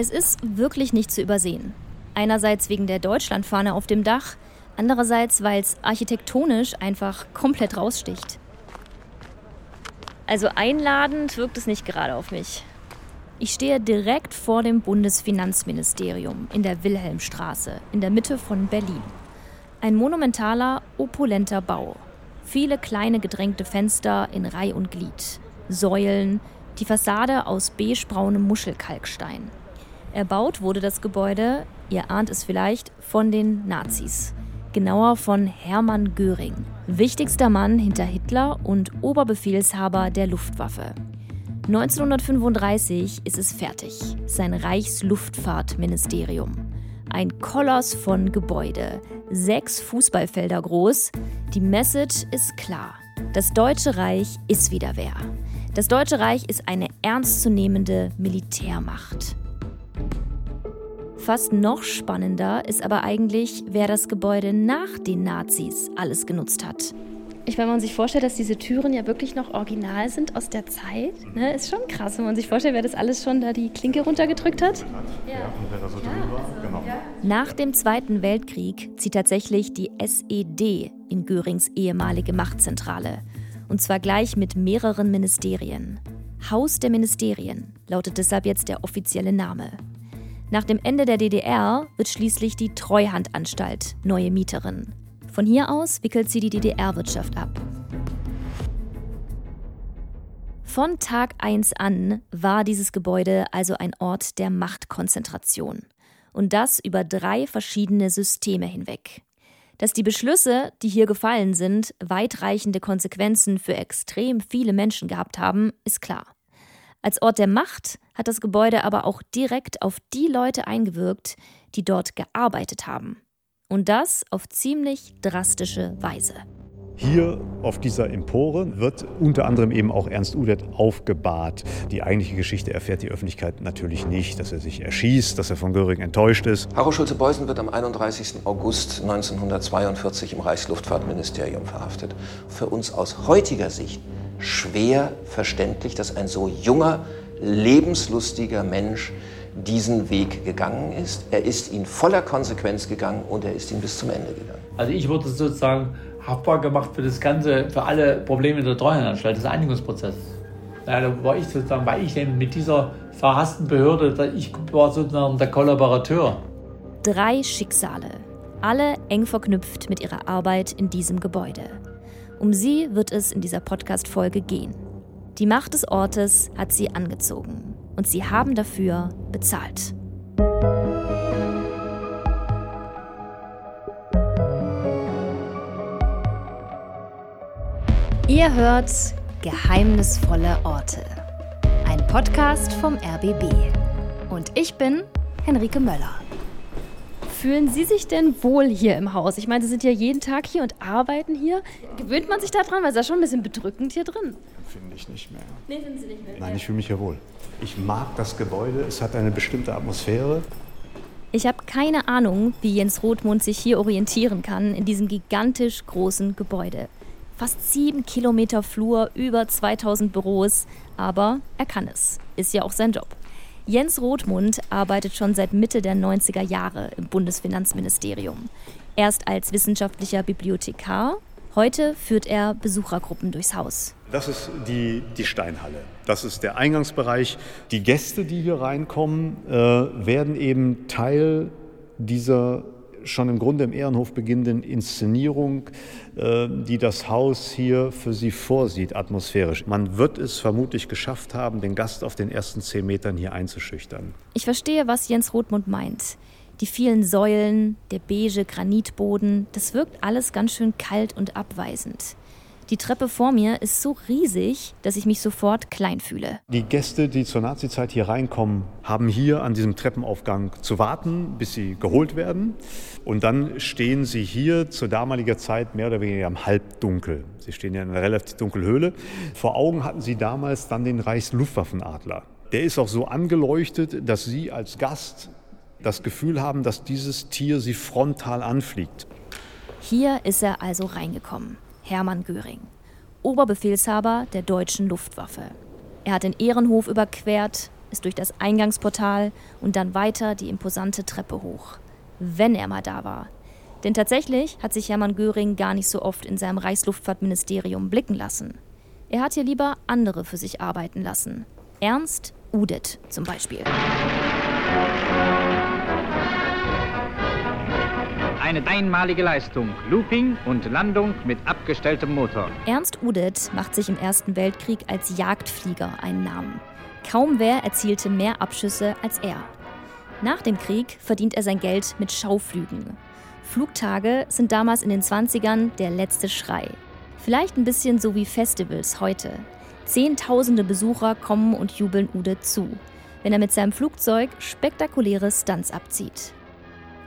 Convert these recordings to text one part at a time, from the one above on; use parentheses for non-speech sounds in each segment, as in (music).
Es ist wirklich nicht zu übersehen. Einerseits wegen der Deutschlandfahne auf dem Dach, andererseits, weil es architektonisch einfach komplett raussticht. Also einladend wirkt es nicht gerade auf mich. Ich stehe direkt vor dem Bundesfinanzministerium in der Wilhelmstraße, in der Mitte von Berlin. Ein monumentaler, opulenter Bau. Viele kleine gedrängte Fenster in Reih und Glied. Säulen, die Fassade aus beigebraunem Muschelkalkstein. Erbaut wurde das Gebäude, ihr ahnt es vielleicht, von den Nazis. Genauer von Hermann Göring, wichtigster Mann hinter Hitler und Oberbefehlshaber der Luftwaffe. 1935 ist es fertig, sein Reichsluftfahrtministerium. Ein Koloss von Gebäude, sechs Fußballfelder groß. Die Message ist klar. Das Deutsche Reich ist wieder wer. Das Deutsche Reich ist eine ernstzunehmende Militärmacht. Fast noch spannender ist aber eigentlich, wer das Gebäude nach den Nazis alles genutzt hat. Ich meine, wenn man sich vorstellt, dass diese Türen ja wirklich noch original sind aus der Zeit, ne, ist schon krass, wenn man sich vorstellt, wer das alles schon da die Klinke runtergedrückt hat. Ja. Genau. Nach dem Zweiten Weltkrieg zieht tatsächlich die SED in Görings ehemalige Machtzentrale. Und zwar gleich mit mehreren Ministerien. Haus der Ministerien lautet deshalb jetzt der offizielle Name. Nach dem Ende der DDR wird schließlich die Treuhandanstalt neue Mieterin. Von hier aus wickelt sie die DDR-Wirtschaft ab. Von Tag 1 an war dieses Gebäude also ein Ort der Machtkonzentration. Und das über drei verschiedene Systeme hinweg. Dass die Beschlüsse, die hier gefallen sind, weitreichende Konsequenzen für extrem viele Menschen gehabt haben, ist klar. Als Ort der Macht hat das Gebäude aber auch direkt auf die Leute eingewirkt, die dort gearbeitet haben. Und das auf ziemlich drastische Weise. Hier auf dieser Empore wird unter anderem eben auch Ernst Udet aufgebahrt. Die eigentliche Geschichte erfährt die Öffentlichkeit natürlich nicht, dass er sich erschießt, dass er von Göring enttäuscht ist. Harro Schulze-Beusen wird am 31. August 1942 im Reichsluftfahrtministerium verhaftet. Für uns aus heutiger Sicht schwer verständlich, dass ein so junger, lebenslustiger Mensch diesen Weg gegangen ist. Er ist ihn voller Konsequenz gegangen und er ist ihn bis zum Ende gegangen. Also ich wurde sozusagen haftbar gemacht für das Ganze, für alle Probleme der Treuhandanstalt, des Einigungsprozesses. Ja, da war ich sozusagen, weil ich eben mit dieser verhassten Behörde, ich war sozusagen der Kollaborateur. Drei Schicksale, alle eng verknüpft mit ihrer Arbeit in diesem Gebäude. Um sie wird es in dieser Podcast-Folge gehen. Die Macht des Ortes hat sie angezogen und sie haben dafür bezahlt. Ihr hört Geheimnisvolle Orte. Ein Podcast vom RBB. Und ich bin Henrike Möller. Fühlen Sie sich denn wohl hier im Haus? Ich meine, Sie sind ja jeden Tag hier und arbeiten hier. Gewöhnt man sich daran? Weil es ist ja schon ein bisschen bedrückend hier drin. Finde ich nicht mehr. Nee, finden Sie nicht mehr? Nein, ich fühle mich hier wohl. Ich mag das Gebäude, es hat eine bestimmte Atmosphäre. Ich habe keine Ahnung, wie Jens Rothmund sich hier orientieren kann in diesem gigantisch großen Gebäude. Fast sieben Kilometer Flur, über 2000 Büros, aber er kann es. Ist ja auch sein Job. Jens Rothmund arbeitet schon seit Mitte der 90er Jahre im Bundesfinanzministerium. Erst als wissenschaftlicher Bibliothekar Heute führt er Besuchergruppen durchs Haus. Das ist die, die Steinhalle. Das ist der Eingangsbereich. Die Gäste, die hier reinkommen, äh, werden eben Teil dieser schon im Grunde im Ehrenhof beginnenden Inszenierung, äh, die das Haus hier für sie vorsieht, atmosphärisch. Man wird es vermutlich geschafft haben, den Gast auf den ersten zehn Metern hier einzuschüchtern. Ich verstehe, was Jens Rothmund meint. Die vielen Säulen, der beige Granitboden, das wirkt alles ganz schön kalt und abweisend. Die Treppe vor mir ist so riesig, dass ich mich sofort klein fühle. Die Gäste, die zur Nazizeit hier reinkommen, haben hier an diesem Treppenaufgang zu warten, bis sie geholt werden. Und dann stehen sie hier zur damaligen Zeit mehr oder weniger im Halbdunkel. Sie stehen ja in einer relativ dunklen Höhle. Vor Augen hatten sie damals dann den Reichsluftwaffenadler. Der ist auch so angeleuchtet, dass Sie als Gast das Gefühl haben, dass dieses Tier sie frontal anfliegt. Hier ist er also reingekommen, Hermann Göring, Oberbefehlshaber der deutschen Luftwaffe. Er hat den Ehrenhof überquert, ist durch das Eingangsportal und dann weiter die imposante Treppe hoch. Wenn er mal da war. Denn tatsächlich hat sich Hermann Göring gar nicht so oft in seinem Reichsluftfahrtministerium blicken lassen. Er hat hier lieber andere für sich arbeiten lassen. Ernst Udet zum Beispiel. Eine einmalige Leistung. Looping und Landung mit abgestelltem Motor. Ernst Udet macht sich im Ersten Weltkrieg als Jagdflieger einen Namen. Kaum wer erzielte mehr Abschüsse als er. Nach dem Krieg verdient er sein Geld mit Schauflügen. Flugtage sind damals in den 20ern der letzte Schrei. Vielleicht ein bisschen so wie Festivals heute. Zehntausende Besucher kommen und jubeln Ude zu, wenn er mit seinem Flugzeug spektakuläre Stunts abzieht.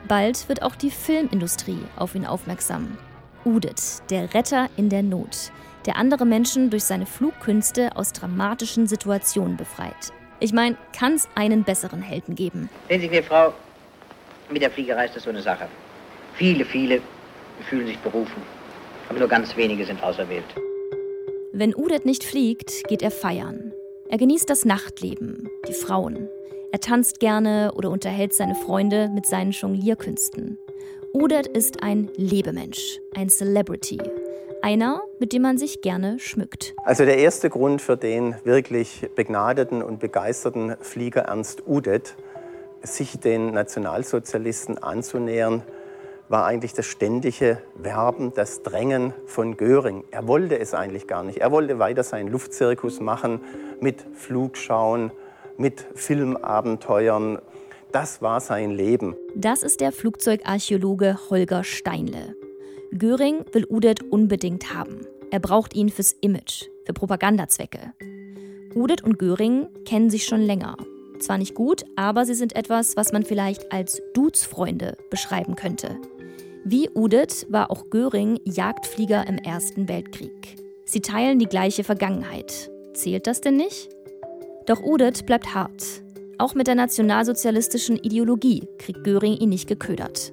Bald wird auch die Filmindustrie auf ihn aufmerksam. Udet, der Retter in der Not, der andere Menschen durch seine Flugkünste aus dramatischen Situationen befreit. Ich meine, kann es einen besseren Helden geben? Sehen Sie mir, Frau, mit der Fliegerei ist das so eine Sache. Viele, viele fühlen sich berufen, aber nur ganz wenige sind auserwählt. Wenn Udet nicht fliegt, geht er feiern. Er genießt das Nachtleben, die Frauen. Er tanzt gerne oder unterhält seine Freunde mit seinen Jonglierkünsten. Udet ist ein Lebemensch, ein Celebrity. Einer, mit dem man sich gerne schmückt. Also der erste Grund für den wirklich begnadeten und begeisterten Flieger Ernst Udet, sich den Nationalsozialisten anzunähern, war eigentlich das ständige Werben, das Drängen von Göring. Er wollte es eigentlich gar nicht. Er wollte weiter seinen Luftzirkus machen mit Flugschauen, mit Filmabenteuern. Das war sein Leben. Das ist der Flugzeugarchäologe Holger Steinle. Göring will Udet unbedingt haben. Er braucht ihn fürs Image, für Propagandazwecke. Udet und Göring kennen sich schon länger. Zwar nicht gut, aber sie sind etwas, was man vielleicht als Dudesfreunde beschreiben könnte. Wie Udet war auch Göring Jagdflieger im Ersten Weltkrieg. Sie teilen die gleiche Vergangenheit. Zählt das denn nicht? Doch Udet bleibt hart. Auch mit der nationalsozialistischen Ideologie kriegt Göring ihn nicht geködert.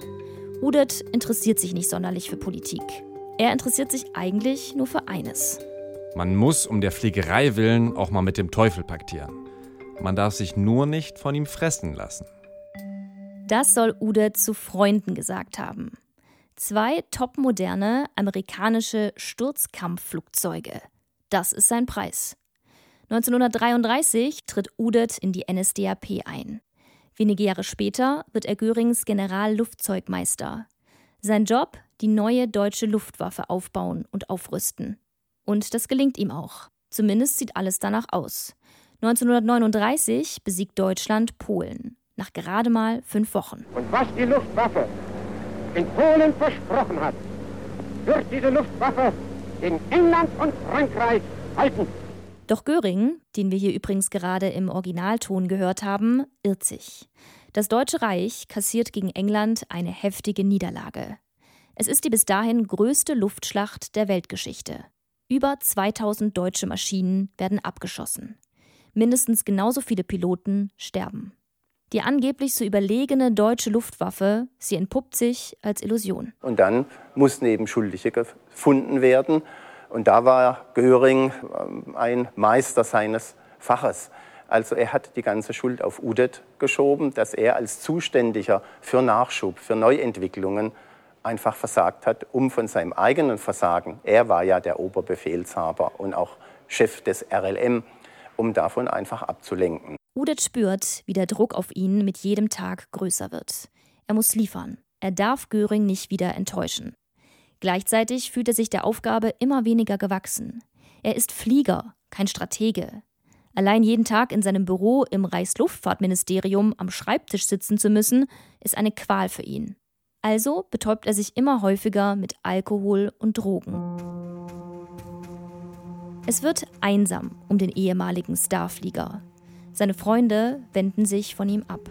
Udet interessiert sich nicht sonderlich für Politik. Er interessiert sich eigentlich nur für eines. Man muss um der Fliegerei willen auch mal mit dem Teufel paktieren. Man darf sich nur nicht von ihm fressen lassen. Das soll Udet zu Freunden gesagt haben zwei topmoderne amerikanische Sturzkampfflugzeuge. Das ist sein Preis. 1933 tritt Udet in die NSDAP ein. Wenige Jahre später wird er Görings Generalluftzeugmeister. Sein Job, die neue deutsche Luftwaffe aufbauen und aufrüsten. Und das gelingt ihm auch. Zumindest sieht alles danach aus. 1939 besiegt Deutschland Polen. Nach gerade mal fünf Wochen. Und was die Luftwaffe in Polen versprochen hat, wird diese Luftwaffe in England und Frankreich halten. Doch Göring, den wir hier übrigens gerade im Originalton gehört haben, irrt sich. Das Deutsche Reich kassiert gegen England eine heftige Niederlage. Es ist die bis dahin größte Luftschlacht der Weltgeschichte. Über 2000 deutsche Maschinen werden abgeschossen. Mindestens genauso viele Piloten sterben. Die angeblich so überlegene deutsche Luftwaffe, sie entpuppt sich als Illusion. Und dann mussten eben Schuldige gefunden werden. Und da war Göring ähm, ein Meister seines Faches. Also er hat die ganze Schuld auf Udet geschoben, dass er als Zuständiger für Nachschub, für Neuentwicklungen einfach versagt hat, um von seinem eigenen Versagen, er war ja der Oberbefehlshaber und auch Chef des RLM, um davon einfach abzulenken. Udet spürt, wie der Druck auf ihn mit jedem Tag größer wird. Er muss liefern. Er darf Göring nicht wieder enttäuschen. Gleichzeitig fühlt er sich der Aufgabe immer weniger gewachsen. Er ist Flieger, kein Stratege. Allein jeden Tag in seinem Büro im Reichsluftfahrtministerium am Schreibtisch sitzen zu müssen, ist eine Qual für ihn. Also betäubt er sich immer häufiger mit Alkohol und Drogen. Es wird einsam um den ehemaligen Starflieger. Seine Freunde wenden sich von ihm ab.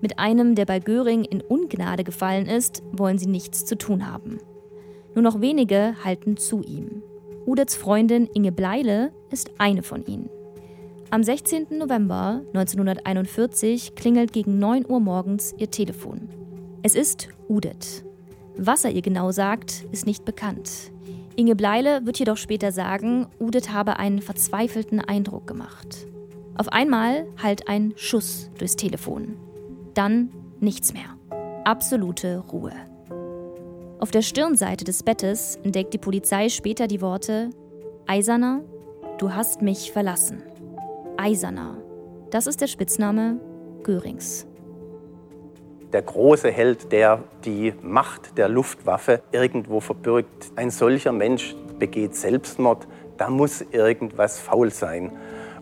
Mit einem, der bei Göring in Ungnade gefallen ist, wollen sie nichts zu tun haben. Nur noch wenige halten zu ihm. Udets Freundin Inge Bleile ist eine von ihnen. Am 16. November 1941 klingelt gegen 9 Uhr morgens ihr Telefon. Es ist Udet. Was er ihr genau sagt, ist nicht bekannt. Inge Bleile wird jedoch später sagen, Udet habe einen verzweifelten Eindruck gemacht. Auf einmal hallt ein Schuss durchs Telefon. Dann nichts mehr. Absolute Ruhe. Auf der Stirnseite des Bettes entdeckt die Polizei später die Worte Eiserner, du hast mich verlassen. Eiserner. Das ist der Spitzname Görings. Der große Held, der die Macht der Luftwaffe irgendwo verbirgt. Ein solcher Mensch begeht Selbstmord. Da muss irgendwas faul sein.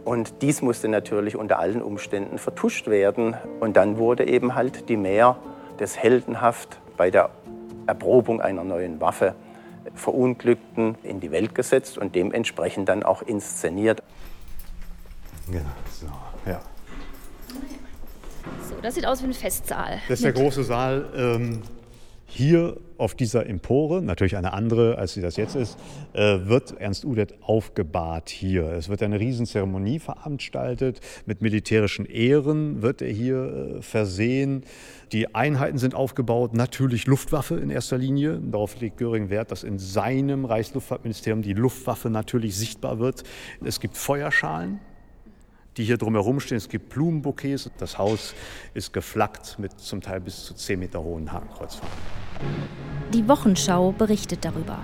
Und dies musste natürlich unter allen Umständen vertuscht werden. Und dann wurde eben halt die Mehr des heldenhaft bei der Erprobung einer neuen Waffe Verunglückten in die Welt gesetzt und dementsprechend dann auch inszeniert. Genau, so, ja. So, das sieht aus wie ein Festsaal. Das ist der große Saal. Ähm, hier auf dieser Empore, natürlich eine andere, als sie das jetzt ist, äh, wird Ernst Udet aufgebahrt hier. Es wird eine Riesenzeremonie veranstaltet. Mit militärischen Ehren wird er hier äh, versehen. Die Einheiten sind aufgebaut, natürlich Luftwaffe in erster Linie. Darauf legt Göring Wert, dass in seinem Reichsluftfahrtministerium die Luftwaffe natürlich sichtbar wird. Es gibt Feuerschalen, die hier drumherum stehen. Es gibt Blumenbouquets. Das Haus ist geflaggt mit zum Teil bis zu 10 Meter hohen Hakenkreuzfahnen. Die Wochenschau berichtet darüber.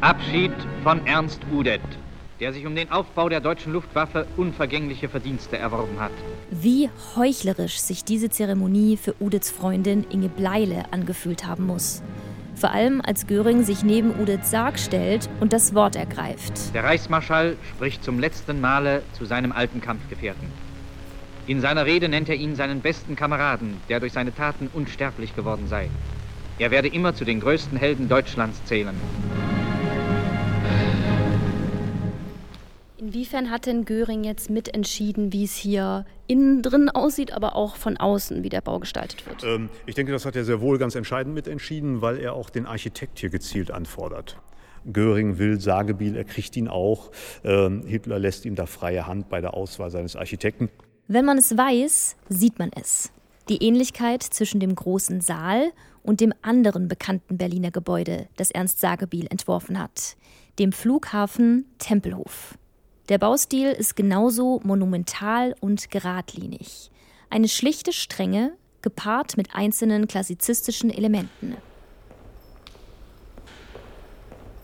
Abschied von Ernst Udet, der sich um den Aufbau der deutschen Luftwaffe unvergängliche Verdienste erworben hat. Wie heuchlerisch sich diese Zeremonie für Udets Freundin Inge Bleile angefühlt haben muss. Vor allem als Göring sich neben Udets Sarg stellt und das Wort ergreift. Der Reichsmarschall spricht zum letzten Male zu seinem alten Kampfgefährten. In seiner Rede nennt er ihn seinen besten Kameraden, der durch seine Taten unsterblich geworden sei. Er werde immer zu den größten Helden Deutschlands zählen. Inwiefern hat denn Göring jetzt mitentschieden, wie es hier innen drin aussieht, aber auch von außen, wie der Bau gestaltet wird? Ähm, ich denke, das hat er sehr wohl ganz entscheidend mitentschieden, weil er auch den Architekt hier gezielt anfordert. Göring will Sagebiel, er kriegt ihn auch. Ähm, Hitler lässt ihm da freie Hand bei der Auswahl seines Architekten. Wenn man es weiß, sieht man es. Die Ähnlichkeit zwischen dem großen Saal und dem anderen bekannten Berliner Gebäude, das Ernst Sagebiel entworfen hat, dem Flughafen Tempelhof. Der Baustil ist genauso monumental und geradlinig. Eine schlichte Strenge, gepaart mit einzelnen klassizistischen Elementen.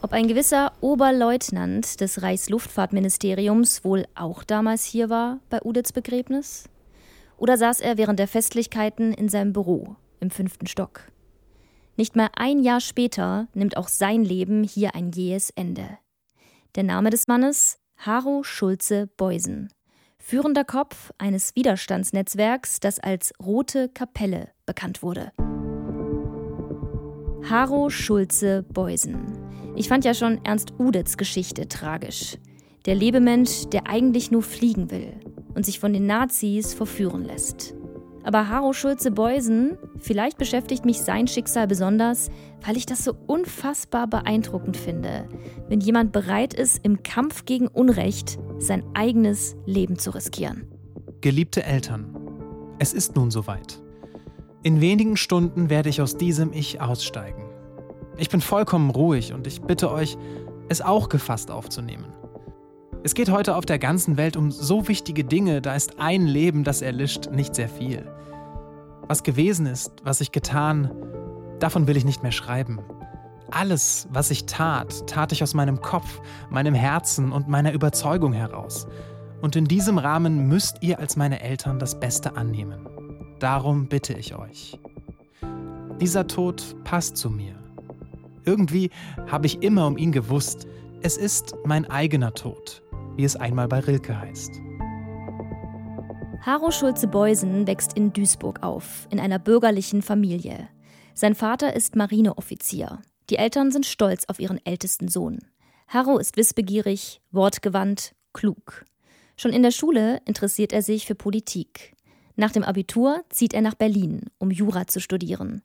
Ob ein gewisser Oberleutnant des Reichsluftfahrtministeriums wohl auch damals hier war bei Udets Begräbnis? Oder saß er während der Festlichkeiten in seinem Büro im fünften Stock? Nicht mal ein Jahr später nimmt auch sein Leben hier ein jähes Ende. Der Name des Mannes Haro Schulze Beusen, führender Kopf eines Widerstandsnetzwerks, das als Rote Kapelle bekannt wurde. Haro Schulze Beusen. Ich fand ja schon Ernst Udets Geschichte tragisch. Der Lebemensch, der eigentlich nur fliegen will und sich von den Nazis verführen lässt. Aber Haro Schulze-Beusen, vielleicht beschäftigt mich sein Schicksal besonders, weil ich das so unfassbar beeindruckend finde, wenn jemand bereit ist, im Kampf gegen Unrecht sein eigenes Leben zu riskieren. Geliebte Eltern, es ist nun soweit. In wenigen Stunden werde ich aus diesem Ich aussteigen. Ich bin vollkommen ruhig und ich bitte euch, es auch gefasst aufzunehmen. Es geht heute auf der ganzen Welt um so wichtige Dinge, da ist ein Leben, das erlischt, nicht sehr viel. Was gewesen ist, was ich getan, davon will ich nicht mehr schreiben. Alles, was ich tat, tat ich aus meinem Kopf, meinem Herzen und meiner Überzeugung heraus. Und in diesem Rahmen müsst ihr als meine Eltern das Beste annehmen. Darum bitte ich euch. Dieser Tod passt zu mir. Irgendwie habe ich immer um ihn gewusst, es ist mein eigener Tod wie es einmal bei Rilke heißt. Haro Schulze-Beusen wächst in Duisburg auf, in einer bürgerlichen Familie. Sein Vater ist Marineoffizier. Die Eltern sind stolz auf ihren ältesten Sohn. Haro ist wissbegierig, wortgewandt, klug. Schon in der Schule interessiert er sich für Politik. Nach dem Abitur zieht er nach Berlin, um Jura zu studieren.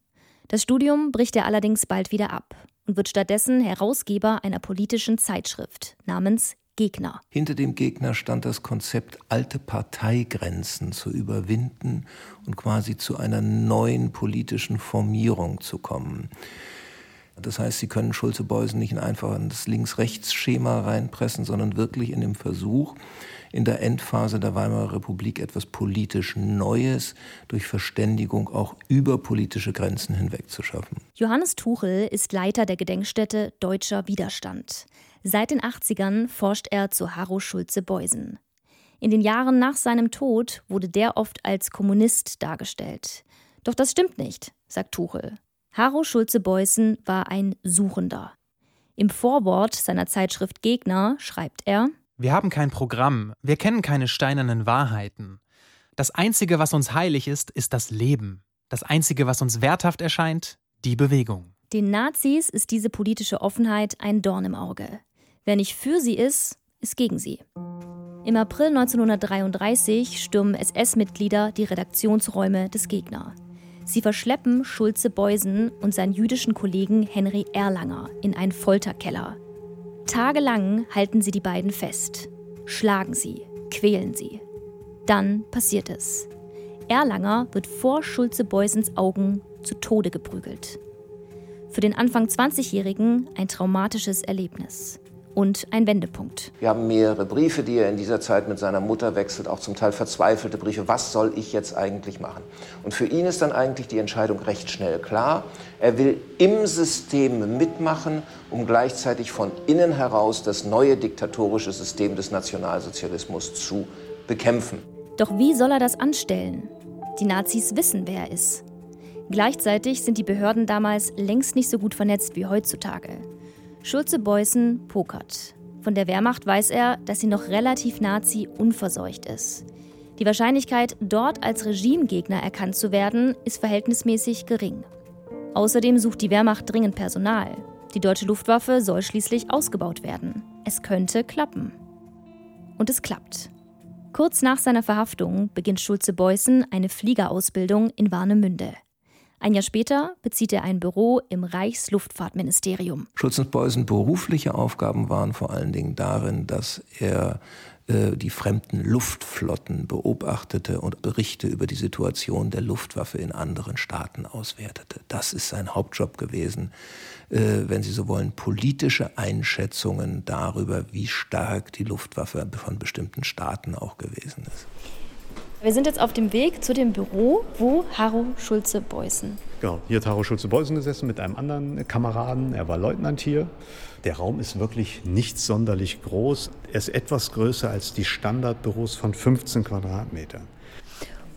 Das Studium bricht er allerdings bald wieder ab und wird stattdessen Herausgeber einer politischen Zeitschrift namens Gegner. Hinter dem Gegner stand das Konzept, alte Parteigrenzen zu überwinden und quasi zu einer neuen politischen Formierung zu kommen. Das heißt, Sie können Schulze-Beusen nicht einfach in das Links-Rechts-Schema reinpressen, sondern wirklich in dem Versuch, in der Endphase der Weimarer Republik etwas politisch Neues durch Verständigung auch über politische Grenzen hinweg zu schaffen. Johannes Tuchel ist Leiter der Gedenkstätte Deutscher Widerstand. Seit den 80ern forscht er zu Harro Schulze-Beusen. In den Jahren nach seinem Tod wurde der oft als Kommunist dargestellt. Doch das stimmt nicht, sagt Tuchel. Harro Schulze-Beusen war ein Suchender. Im Vorwort seiner Zeitschrift Gegner schreibt er: Wir haben kein Programm, wir kennen keine steinernen Wahrheiten. Das Einzige, was uns heilig ist, ist das Leben. Das Einzige, was uns werthaft erscheint, die Bewegung. Den Nazis ist diese politische Offenheit ein Dorn im Auge. Wer nicht für sie ist, ist gegen sie. Im April 1933 stürmen SS-Mitglieder die Redaktionsräume des Gegner. Sie verschleppen Schulze Beusen und seinen jüdischen Kollegen Henry Erlanger in einen Folterkeller. Tagelang halten sie die beiden fest, schlagen sie, quälen sie. Dann passiert es. Erlanger wird vor Schulze Beusens Augen zu Tode geprügelt. Für den Anfang 20-Jährigen ein traumatisches Erlebnis und ein Wendepunkt. Wir haben mehrere Briefe, die er in dieser Zeit mit seiner Mutter wechselt, auch zum Teil verzweifelte Briefe. Was soll ich jetzt eigentlich machen? Und für ihn ist dann eigentlich die Entscheidung recht schnell klar. Er will im System mitmachen, um gleichzeitig von innen heraus das neue diktatorische System des Nationalsozialismus zu bekämpfen. Doch wie soll er das anstellen? Die Nazis wissen, wer er ist. Gleichzeitig sind die Behörden damals längst nicht so gut vernetzt wie heutzutage. Schulze-Beußen pokert. Von der Wehrmacht weiß er, dass sie noch relativ Nazi unverseucht ist. Die Wahrscheinlichkeit, dort als Regimegegner erkannt zu werden, ist verhältnismäßig gering. Außerdem sucht die Wehrmacht dringend Personal. Die deutsche Luftwaffe soll schließlich ausgebaut werden. Es könnte klappen. Und es klappt. Kurz nach seiner Verhaftung beginnt Schulze-Beußen eine Fliegerausbildung in Warnemünde. Ein Jahr später bezieht er ein Büro im Reichsluftfahrtministerium. Schulze-Beußen berufliche Aufgaben waren vor allen Dingen darin, dass er äh, die fremden Luftflotten beobachtete und Berichte über die Situation der Luftwaffe in anderen Staaten auswertete. Das ist sein Hauptjob gewesen, äh, wenn Sie so wollen, politische Einschätzungen darüber, wie stark die Luftwaffe von bestimmten Staaten auch gewesen ist. Wir sind jetzt auf dem Weg zu dem Büro, wo Harro Schulze-Beußen. Genau, hier hat Harro Schulze-Beußen gesessen mit einem anderen Kameraden. Er war Leutnant hier. Der Raum ist wirklich nicht sonderlich groß. Er ist etwas größer als die Standardbüros von 15 Quadratmetern.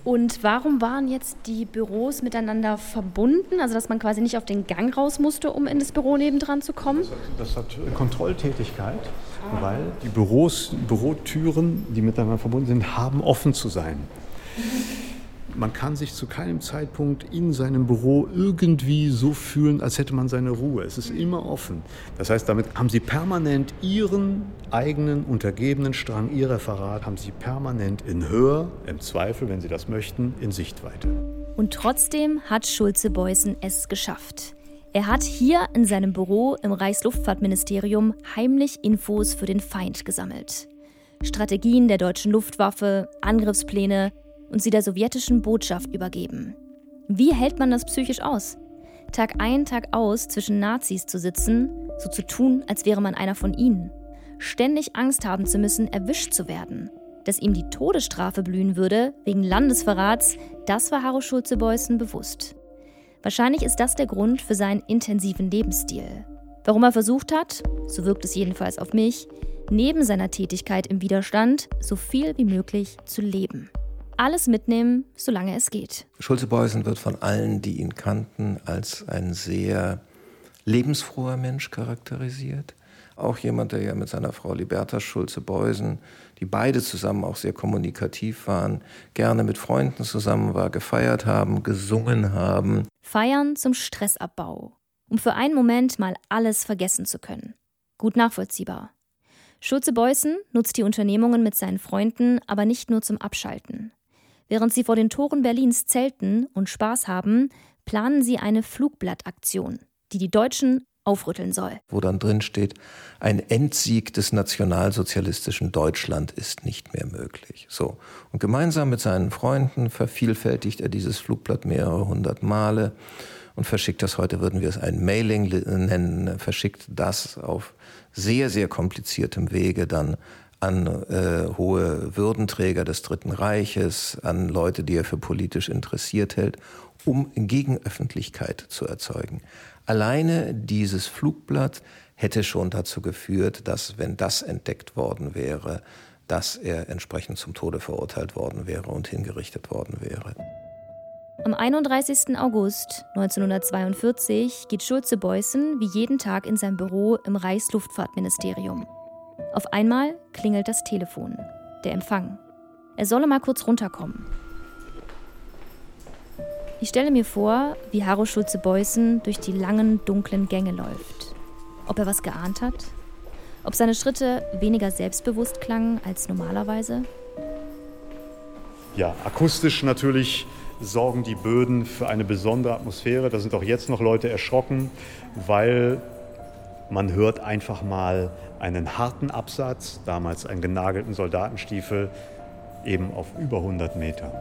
Und warum waren jetzt die Büros miteinander verbunden? Also, dass man quasi nicht auf den Gang raus musste, um in das Büro nebendran zu kommen? Das hat, das hat Kontrolltätigkeit, ah. weil die Büros, Bürotüren, die miteinander verbunden sind, haben offen zu sein. Mhm man kann sich zu keinem Zeitpunkt in seinem Büro irgendwie so fühlen, als hätte man seine Ruhe. Es ist immer offen. Das heißt, damit haben Sie permanent Ihren eigenen untergebenen Strang, Ihr Referat, haben Sie permanent in Höhe, im Zweifel, wenn Sie das möchten, in Sichtweite. Und trotzdem hat Schulze-Beußen es geschafft. Er hat hier in seinem Büro im Reichsluftfahrtministerium heimlich Infos für den Feind gesammelt. Strategien der deutschen Luftwaffe, Angriffspläne, und sie der sowjetischen Botschaft übergeben. Wie hält man das psychisch aus? Tag ein, Tag aus zwischen Nazis zu sitzen, so zu tun, als wäre man einer von ihnen. Ständig Angst haben zu müssen, erwischt zu werden. Dass ihm die Todesstrafe blühen würde, wegen Landesverrats, das war Harro Schulze-Beußen bewusst. Wahrscheinlich ist das der Grund für seinen intensiven Lebensstil. Warum er versucht hat, so wirkt es jedenfalls auf mich, neben seiner Tätigkeit im Widerstand so viel wie möglich zu leben alles mitnehmen, solange es geht. Schulze-Beusen wird von allen, die ihn kannten, als ein sehr lebensfroher Mensch charakterisiert. Auch jemand, der ja mit seiner Frau Liberta Schulze-Beusen, die beide zusammen auch sehr kommunikativ waren, gerne mit Freunden zusammen war, gefeiert haben, gesungen haben. Feiern zum Stressabbau, um für einen Moment mal alles vergessen zu können. Gut nachvollziehbar. Schulze-Beußen nutzt die Unternehmungen mit seinen Freunden aber nicht nur zum Abschalten. Während sie vor den Toren Berlins zelten und Spaß haben, planen sie eine Flugblattaktion, die die Deutschen aufrütteln soll. Wo dann drin steht, ein Endsieg des nationalsozialistischen Deutschland ist nicht mehr möglich. So. Und gemeinsam mit seinen Freunden vervielfältigt er dieses Flugblatt mehrere hundert Male und verschickt das, heute würden wir es ein Mailing nennen, verschickt das auf sehr, sehr kompliziertem Wege dann an äh, hohe Würdenträger des Dritten Reiches, an Leute, die er für politisch interessiert hält, um Gegenöffentlichkeit zu erzeugen. Alleine dieses Flugblatt hätte schon dazu geführt, dass, wenn das entdeckt worden wäre, dass er entsprechend zum Tode verurteilt worden wäre und hingerichtet worden wäre. Am 31. August 1942 geht Schulze-Beußen wie jeden Tag in sein Büro im Reichsluftfahrtministerium. Auf einmal klingelt das Telefon. Der Empfang. Er solle mal kurz runterkommen. Ich stelle mir vor, wie Haro Schulze-Beußen durch die langen, dunklen Gänge läuft. Ob er was geahnt hat? Ob seine Schritte weniger selbstbewusst klangen als normalerweise? Ja, akustisch natürlich sorgen die Böden für eine besondere Atmosphäre. Da sind auch jetzt noch Leute erschrocken, weil man hört einfach mal einen harten Absatz, damals einen genagelten Soldatenstiefel, eben auf über 100 Metern.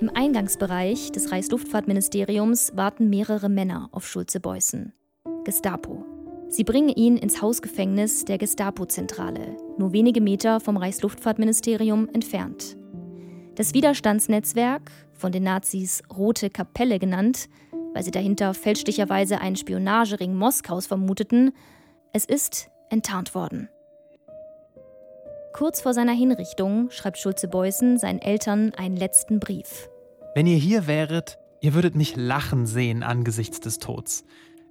Im Eingangsbereich des Reichsluftfahrtministeriums warten mehrere Männer auf Schulze-Beußen. Gestapo. Sie bringen ihn ins Hausgefängnis der Gestapo-Zentrale, nur wenige Meter vom Reichsluftfahrtministerium entfernt. Das Widerstandsnetzwerk, von den Nazis Rote Kapelle genannt, weil sie dahinter fälschlicherweise einen Spionagering Moskaus vermuteten, es ist enttarnt worden. Kurz vor seiner Hinrichtung schreibt Schulze-Beußen seinen Eltern einen letzten Brief. Wenn ihr hier wäret, ihr würdet mich lachen sehen angesichts des Tods.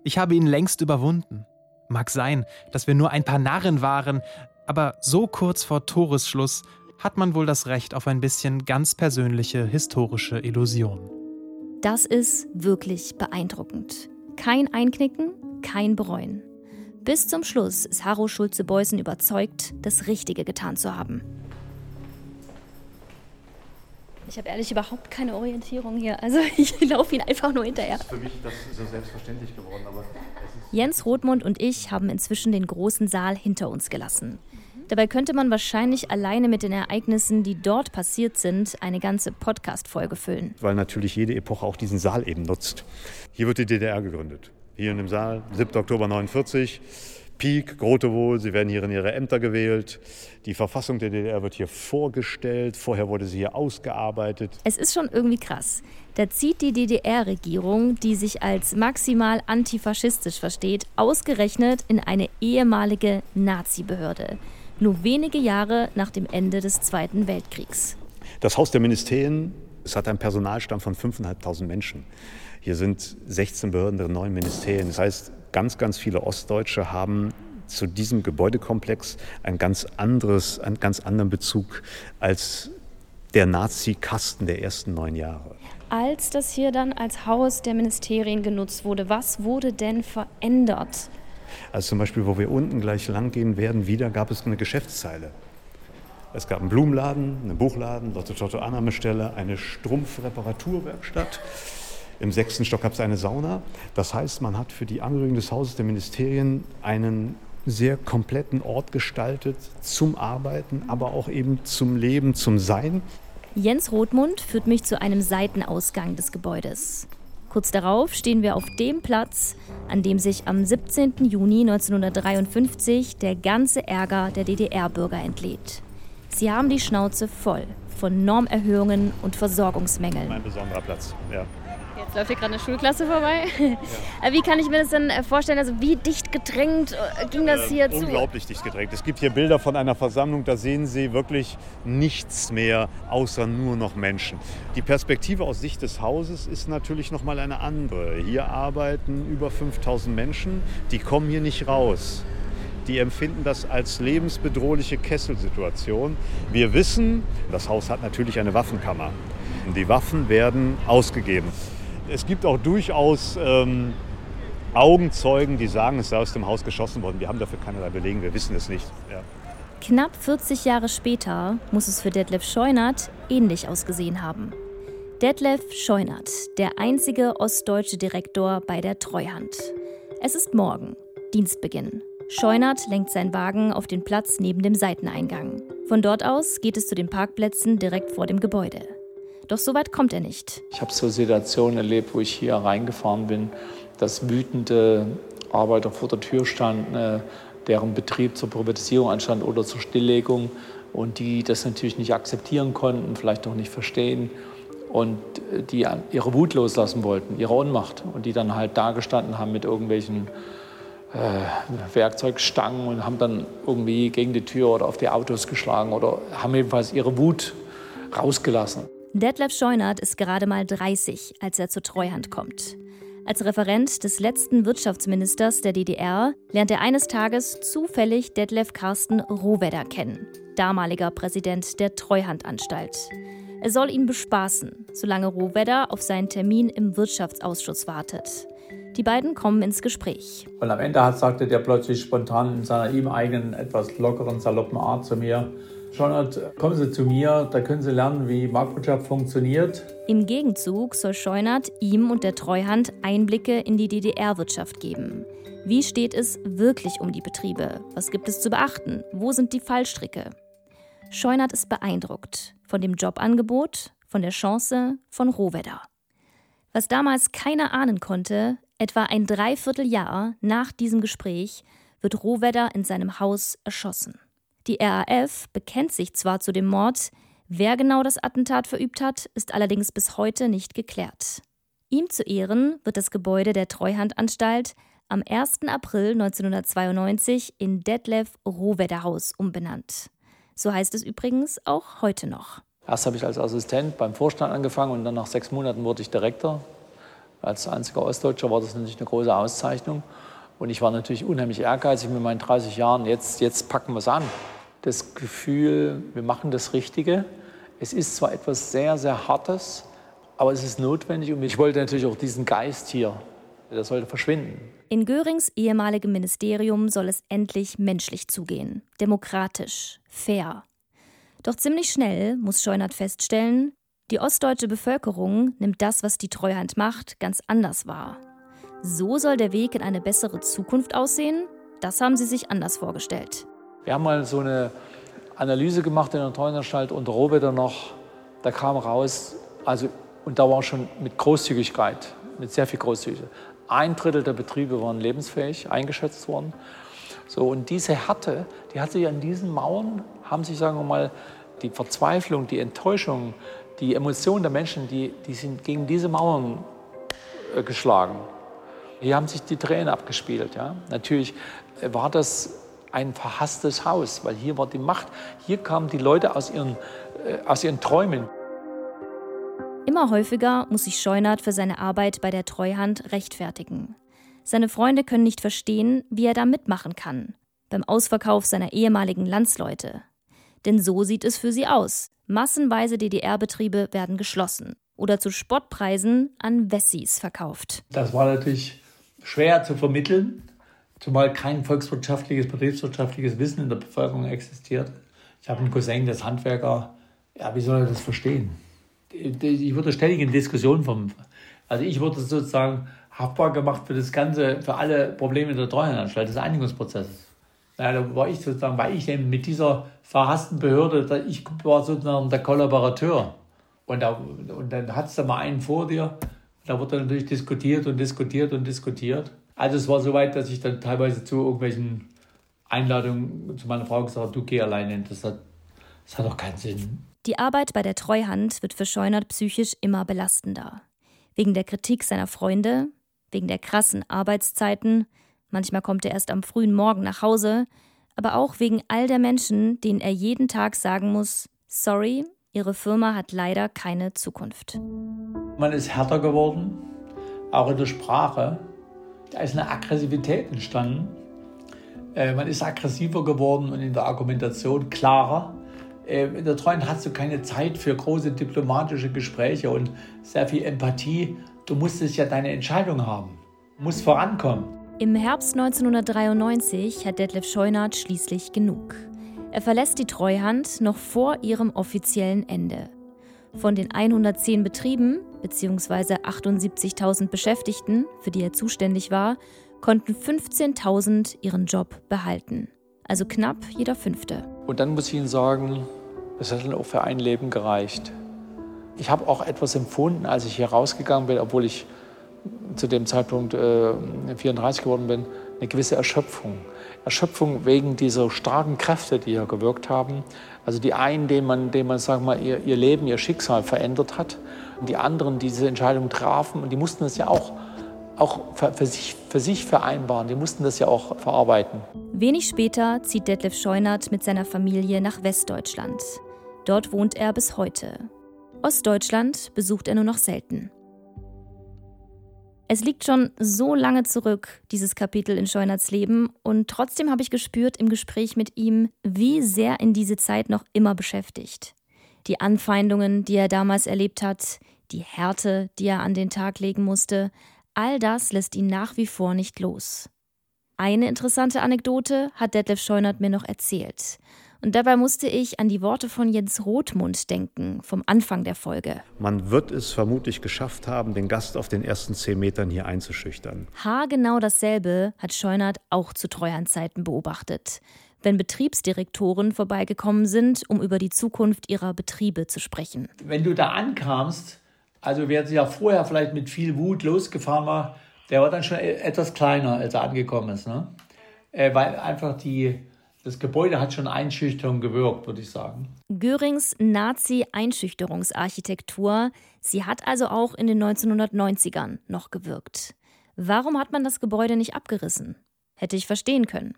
Ich habe ihn längst überwunden. Mag sein, dass wir nur ein paar Narren waren, aber so kurz vor Toresschluss hat man wohl das Recht auf ein bisschen ganz persönliche historische Illusion. Das ist wirklich beeindruckend. Kein Einknicken, kein Bereuen. Bis zum Schluss ist Harro Schulze-Beußen überzeugt, das Richtige getan zu haben. Ich habe ehrlich überhaupt keine Orientierung hier. Also (laughs) ich laufe ihn einfach nur hinterher. Das ist für mich das so selbstverständlich geworden. Aber Jens Rothmund und ich haben inzwischen den großen Saal hinter uns gelassen. Dabei könnte man wahrscheinlich alleine mit den Ereignissen, die dort passiert sind, eine ganze Podcast-Folge füllen. Weil natürlich jede Epoche auch diesen Saal eben nutzt. Hier wird die DDR gegründet hier in dem Saal, 7. Oktober 49. Peak, Grotewohl, sie werden hier in ihre Ämter gewählt. Die Verfassung der DDR wird hier vorgestellt. Vorher wurde sie hier ausgearbeitet. Es ist schon irgendwie krass. Da zieht die DDR-Regierung, die sich als maximal antifaschistisch versteht, ausgerechnet in eine ehemalige Nazi-Behörde. Nur wenige Jahre nach dem Ende des Zweiten Weltkriegs. Das Haus der Ministerien, es hat einen Personalstamm von 5.500 Menschen. Hier sind 16 Behörden der neuen Ministerien. Das heißt, ganz, ganz viele Ostdeutsche haben zu diesem Gebäudekomplex ein ganz anderes, einen ganz anderen Bezug als der Nazi-Kasten der ersten neun Jahre. Als das hier dann als Haus der Ministerien genutzt wurde, was wurde denn verändert? Also zum Beispiel, wo wir unten gleich lang gehen werden, wieder gab es eine Geschäftszeile. Es gab einen Blumenladen, einen Buchladen, Lotto Totto Annahmestelle, eine Strumpfreparaturwerkstatt. Im sechsten Stock gab es eine Sauna. Das heißt, man hat für die Angehörigen des Hauses der Ministerien einen sehr kompletten Ort gestaltet zum Arbeiten, aber auch eben zum Leben, zum Sein. Jens Rothmund führt mich zu einem Seitenausgang des Gebäudes. Kurz darauf stehen wir auf dem Platz, an dem sich am 17. Juni 1953 der ganze Ärger der DDR-Bürger entlädt. Sie haben die Schnauze voll von Normerhöhungen und Versorgungsmängeln. Ein besonderer Platz, ja. Jetzt läuft hier gerade eine Schulklasse vorbei. Ja. Wie kann ich mir das denn äh, vorstellen? Also wie dicht gedrängt äh, ging das hier äh, zu? Unglaublich dicht gedrängt. Es gibt hier Bilder von einer Versammlung, da sehen Sie wirklich nichts mehr, außer nur noch Menschen. Die Perspektive aus Sicht des Hauses ist natürlich noch mal eine andere. Hier arbeiten über 5000 Menschen, die kommen hier nicht raus. Die empfinden das als lebensbedrohliche Kesselsituation. Wir wissen, das Haus hat natürlich eine Waffenkammer. Die Waffen werden ausgegeben es gibt auch durchaus ähm, Augenzeugen, die sagen, es sei aus dem Haus geschossen worden. Wir haben dafür keinerlei Belegen, wir wissen es nicht. Ja. Knapp 40 Jahre später muss es für Detlef Scheunert ähnlich ausgesehen haben. Detlef Scheunert, der einzige ostdeutsche Direktor bei der Treuhand. Es ist morgen, Dienstbeginn. Scheunert lenkt seinen Wagen auf den Platz neben dem Seiteneingang. Von dort aus geht es zu den Parkplätzen direkt vor dem Gebäude. Doch so weit kommt er nicht. Ich habe so Situationen erlebt, wo ich hier reingefahren bin, dass wütende Arbeiter vor der Tür standen, äh, deren Betrieb zur Privatisierung anstand oder zur Stilllegung und die das natürlich nicht akzeptieren konnten, vielleicht auch nicht verstehen und äh, die ihre Wut loslassen wollten, ihre Ohnmacht und die dann halt da gestanden haben mit irgendwelchen äh, Werkzeugstangen und haben dann irgendwie gegen die Tür oder auf die Autos geschlagen oder haben jedenfalls ihre Wut rausgelassen. Detlef Scheunert ist gerade mal 30, als er zur Treuhand kommt. Als Referent des letzten Wirtschaftsministers der DDR lernt er eines Tages zufällig Detlef Carsten Rohwedder kennen, damaliger Präsident der Treuhandanstalt. Er soll ihn bespaßen, solange Rohwedder auf seinen Termin im Wirtschaftsausschuss wartet. Die beiden kommen ins Gespräch. Und am Ende hat, sagte der plötzlich spontan in seiner ihm eigenen, etwas lockeren, saloppen Art zu mir, Scheuert, kommen Sie zu mir, da können Sie lernen, wie Marktwirtschaft funktioniert. Im Gegenzug soll Scheunert ihm und der Treuhand Einblicke in die DDR-Wirtschaft geben. Wie steht es wirklich um die Betriebe? Was gibt es zu beachten? Wo sind die Fallstricke? Scheunert ist beeindruckt von dem Jobangebot, von der Chance, von Rohwedder. Was damals keiner ahnen konnte, etwa ein Dreivierteljahr nach diesem Gespräch wird Rohwedder in seinem Haus erschossen. Die RAF bekennt sich zwar zu dem Mord, wer genau das Attentat verübt hat, ist allerdings bis heute nicht geklärt. Ihm zu Ehren wird das Gebäude der Treuhandanstalt am 1. April 1992 in Detlef Rohwedderhaus umbenannt. So heißt es übrigens auch heute noch. Erst habe ich als Assistent beim Vorstand angefangen und dann nach sechs Monaten wurde ich Direktor. Als einziger Ostdeutscher war das natürlich eine große Auszeichnung. Und ich war natürlich unheimlich ehrgeizig mit meinen 30 Jahren. Jetzt, jetzt packen wir es an das Gefühl, wir machen das Richtige. Es ist zwar etwas sehr, sehr Hartes, aber es ist notwendig und ich wollte natürlich auch diesen Geist hier, der sollte verschwinden. In Görings ehemaligem Ministerium soll es endlich menschlich zugehen, demokratisch, fair. Doch ziemlich schnell muss Scheunert feststellen, die ostdeutsche Bevölkerung nimmt das, was die Treuhand macht, ganz anders wahr. So soll der Weg in eine bessere Zukunft aussehen? Das haben sie sich anders vorgestellt. Wir haben mal so eine Analyse gemacht in der Treuhandanstalt unter Rohwetter noch. Da kam raus, also, und da war schon mit Großzügigkeit, mit sehr viel Großzügigkeit. Ein Drittel der Betriebe waren lebensfähig eingeschätzt worden. So, und diese Härte, die hat sich an diesen Mauern, haben sich, sagen wir mal, die Verzweiflung, die Enttäuschung, die Emotionen der Menschen, die, die sind gegen diese Mauern äh, geschlagen. Hier haben sich die Tränen abgespielt. Ja? Natürlich war das ein verhasstes Haus, weil hier war die Macht. Hier kamen die Leute aus ihren, äh, aus ihren Träumen. Immer häufiger muss sich Scheunert für seine Arbeit bei der Treuhand rechtfertigen. Seine Freunde können nicht verstehen, wie er da mitmachen kann. Beim Ausverkauf seiner ehemaligen Landsleute. Denn so sieht es für sie aus. Massenweise DDR-Betriebe werden geschlossen oder zu Spottpreisen an Wessis verkauft. Das war natürlich schwer zu vermitteln, zumal kein volkswirtschaftliches, betriebswirtschaftliches Wissen in der Bevölkerung existiert. Ich habe einen Cousin, der ist Handwerker. Ja, wie soll er das verstehen? Ich wurde ständig in Diskussionen vom. Also ich wurde sozusagen haftbar gemacht für das Ganze, für alle Probleme der Treuhandanstalt, des Einigungsprozesses. Ja, da war ich sozusagen, weil ich eben mit dieser verhassten Behörde, ich war sozusagen der Kollaborateur. Und, da, und dann hat es da mal einen vor dir, da wurde natürlich diskutiert und diskutiert und diskutiert. Also es war so weit, dass ich dann teilweise zu irgendwelchen Einladungen zu meiner Frau gesagt habe, du geh alleine. Das hat, das hat doch keinen Sinn. Die Arbeit bei der Treuhand wird für Scheunert psychisch immer belastender. Wegen der Kritik seiner Freunde, wegen der krassen Arbeitszeiten, manchmal kommt er erst am frühen Morgen nach Hause, aber auch wegen all der Menschen, denen er jeden Tag sagen muss, sorry, ihre Firma hat leider keine Zukunft. Man ist härter geworden, auch in der Sprache. Da ist eine Aggressivität entstanden. Äh, man ist aggressiver geworden und in der Argumentation klarer. Äh, in der Treuen hast du keine Zeit für große diplomatische Gespräche und sehr viel Empathie. Du musstest ja deine Entscheidung haben. Musst vorankommen. Im Herbst 1993 hat Detlef Scheunert schließlich genug. Er verlässt die Treuhand noch vor ihrem offiziellen Ende. Von den 110 Betrieben bzw. 78.000 Beschäftigten, für die er zuständig war, konnten 15.000 ihren Job behalten. Also knapp jeder fünfte. Und dann muss ich Ihnen sagen, es hat dann auch für ein Leben gereicht. Ich habe auch etwas empfunden, als ich hier rausgegangen bin, obwohl ich zu dem Zeitpunkt äh, 34 geworden bin, eine gewisse Erschöpfung. Erschöpfung wegen dieser starken Kräfte, die hier gewirkt haben. Also die einen, denen man, denen man sagen mal, ihr, ihr Leben, ihr Schicksal verändert hat. Die anderen, die diese Entscheidung trafen. Und die mussten das ja auch, auch für, für, sich, für sich vereinbaren. Die mussten das ja auch verarbeiten. Wenig später zieht Detlef Scheunert mit seiner Familie nach Westdeutschland. Dort wohnt er bis heute. Ostdeutschland besucht er nur noch selten. Es liegt schon so lange zurück, dieses Kapitel in Scheunerts Leben, und trotzdem habe ich gespürt im Gespräch mit ihm, wie sehr ihn diese Zeit noch immer beschäftigt. Die Anfeindungen, die er damals erlebt hat, die Härte, die er an den Tag legen musste, all das lässt ihn nach wie vor nicht los. Eine interessante Anekdote hat Detlef Scheunert mir noch erzählt. Und dabei musste ich an die Worte von Jens Rothmund denken, vom Anfang der Folge. Man wird es vermutlich geschafft haben, den Gast auf den ersten zehn Metern hier einzuschüchtern. Haargenau dasselbe hat Scheunert auch zu Treuhandzeiten beobachtet. Wenn Betriebsdirektoren vorbeigekommen sind, um über die Zukunft ihrer Betriebe zu sprechen. Wenn du da ankamst, also wer ja vorher vielleicht mit viel Wut losgefahren war, der war dann schon e-, etwas kleiner, als er angekommen ist. Ne? Äh, weil einfach die, das Gebäude hat schon einschüchternd gewirkt, würde ich sagen. Görings Nazi-Einschüchterungsarchitektur, sie hat also auch in den 1990ern noch gewirkt. Warum hat man das Gebäude nicht abgerissen? Hätte ich verstehen können.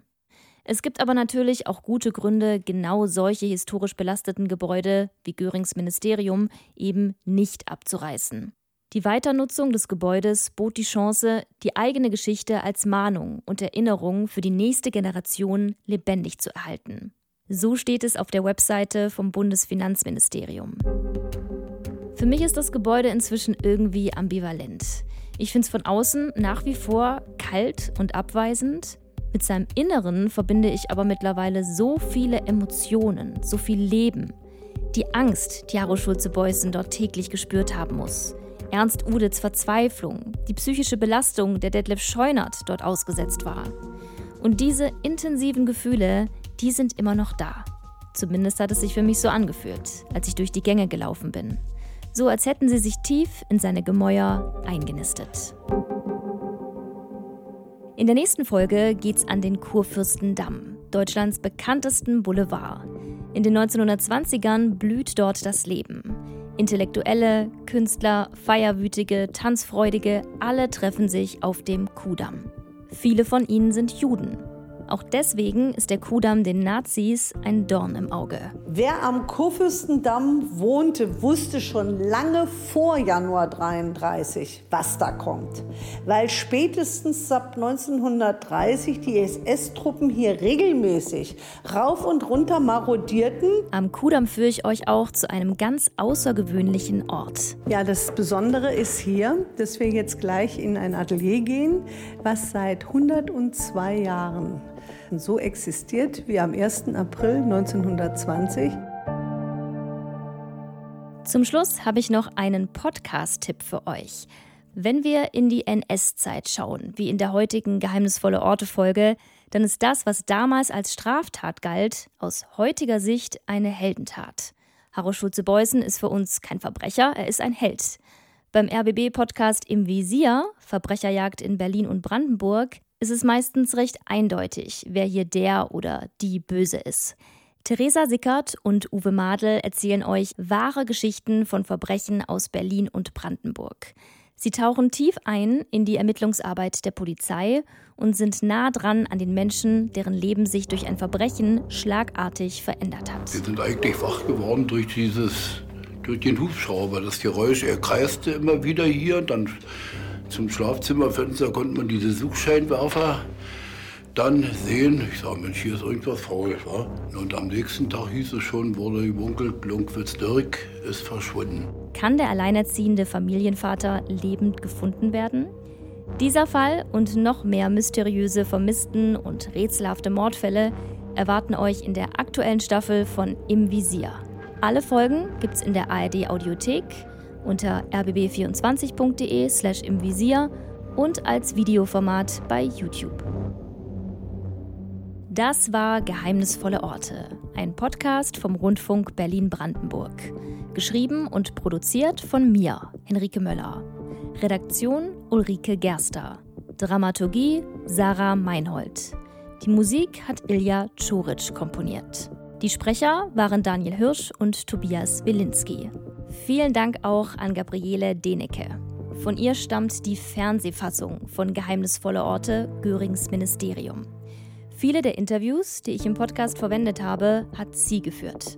Es gibt aber natürlich auch gute Gründe, genau solche historisch belasteten Gebäude wie Görings Ministerium eben nicht abzureißen. Die Weiternutzung des Gebäudes bot die Chance, die eigene Geschichte als Mahnung und Erinnerung für die nächste Generation lebendig zu erhalten. So steht es auf der Webseite vom Bundesfinanzministerium. Für mich ist das Gebäude inzwischen irgendwie ambivalent. Ich finde es von außen nach wie vor kalt und abweisend. Mit seinem Inneren verbinde ich aber mittlerweile so viele Emotionen, so viel Leben. Die Angst, die Haro Schulze-Beußen dort täglich gespürt haben muss. Ernst Udits Verzweiflung, die psychische Belastung, der Detlef Scheunert dort ausgesetzt war. Und diese intensiven Gefühle, die sind immer noch da. Zumindest hat es sich für mich so angefühlt, als ich durch die Gänge gelaufen bin. So als hätten sie sich tief in seine Gemäuer eingenistet. In der nächsten Folge geht's an den Kurfürstendamm, Deutschlands bekanntesten Boulevard. In den 1920ern blüht dort das Leben. Intellektuelle, Künstler, Feierwütige, Tanzfreudige, alle treffen sich auf dem Kudamm. Viele von ihnen sind Juden. Auch deswegen ist der Kudamm den Nazis ein Dorn im Auge. Wer am Kurfürstendamm wohnte, wusste schon lange vor Januar 33, was da kommt. Weil spätestens ab 1930 die SS-Truppen hier regelmäßig rauf und runter marodierten. Am Kudamm führe ich euch auch zu einem ganz außergewöhnlichen Ort. Ja, das Besondere ist hier, dass wir jetzt gleich in ein Atelier gehen, was seit 102 Jahren so existiert wie am 1. April 1920. Zum Schluss habe ich noch einen Podcast-Tipp für euch. Wenn wir in die NS-Zeit schauen, wie in der heutigen Geheimnisvolle Orte-Folge, dann ist das, was damals als Straftat galt, aus heutiger Sicht eine Heldentat. Harro Schulze-Beußen ist für uns kein Verbrecher, er ist ein Held. Beim RBB-Podcast Im Visier, Verbrecherjagd in Berlin und Brandenburg, ist es meistens recht eindeutig, wer hier der oder die Böse ist. Theresa Sickert und Uwe Madel erzählen euch wahre Geschichten von Verbrechen aus Berlin und Brandenburg. Sie tauchen tief ein in die Ermittlungsarbeit der Polizei und sind nah dran an den Menschen, deren Leben sich durch ein Verbrechen schlagartig verändert hat. Wir sind eigentlich wach geworden durch dieses, durch den Hubschrauber. Das Geräusch, er kreiste immer wieder hier, dann zum Schlafzimmerfenster konnte man diese Suchscheinwerfer dann sehen. Ich sage, Mensch, hier ist irgendwas faul. Wa? Und am nächsten Tag hieß es schon, wurde gemunkelt, Blunkwitz-Dirk ist verschwunden. Kann der alleinerziehende Familienvater lebend gefunden werden? Dieser Fall und noch mehr mysteriöse Vermissten und rätselhafte Mordfälle erwarten euch in der aktuellen Staffel von Im Visier. Alle Folgen gibt's in der ARD Audiothek unter rbb24.de slash im Visier und als Videoformat bei YouTube. Das war Geheimnisvolle Orte, ein Podcast vom Rundfunk Berlin-Brandenburg. Geschrieben und produziert von mir, Henrike Möller. Redaktion Ulrike Gerster. Dramaturgie Sarah Meinhold. Die Musik hat Ilja Czuric komponiert. Die Sprecher waren Daniel Hirsch und Tobias Wilinski. Vielen Dank auch an Gabriele Denecke. Von ihr stammt die Fernsehfassung von Geheimnisvolle Orte Görings Ministerium. Viele der Interviews, die ich im Podcast verwendet habe, hat sie geführt.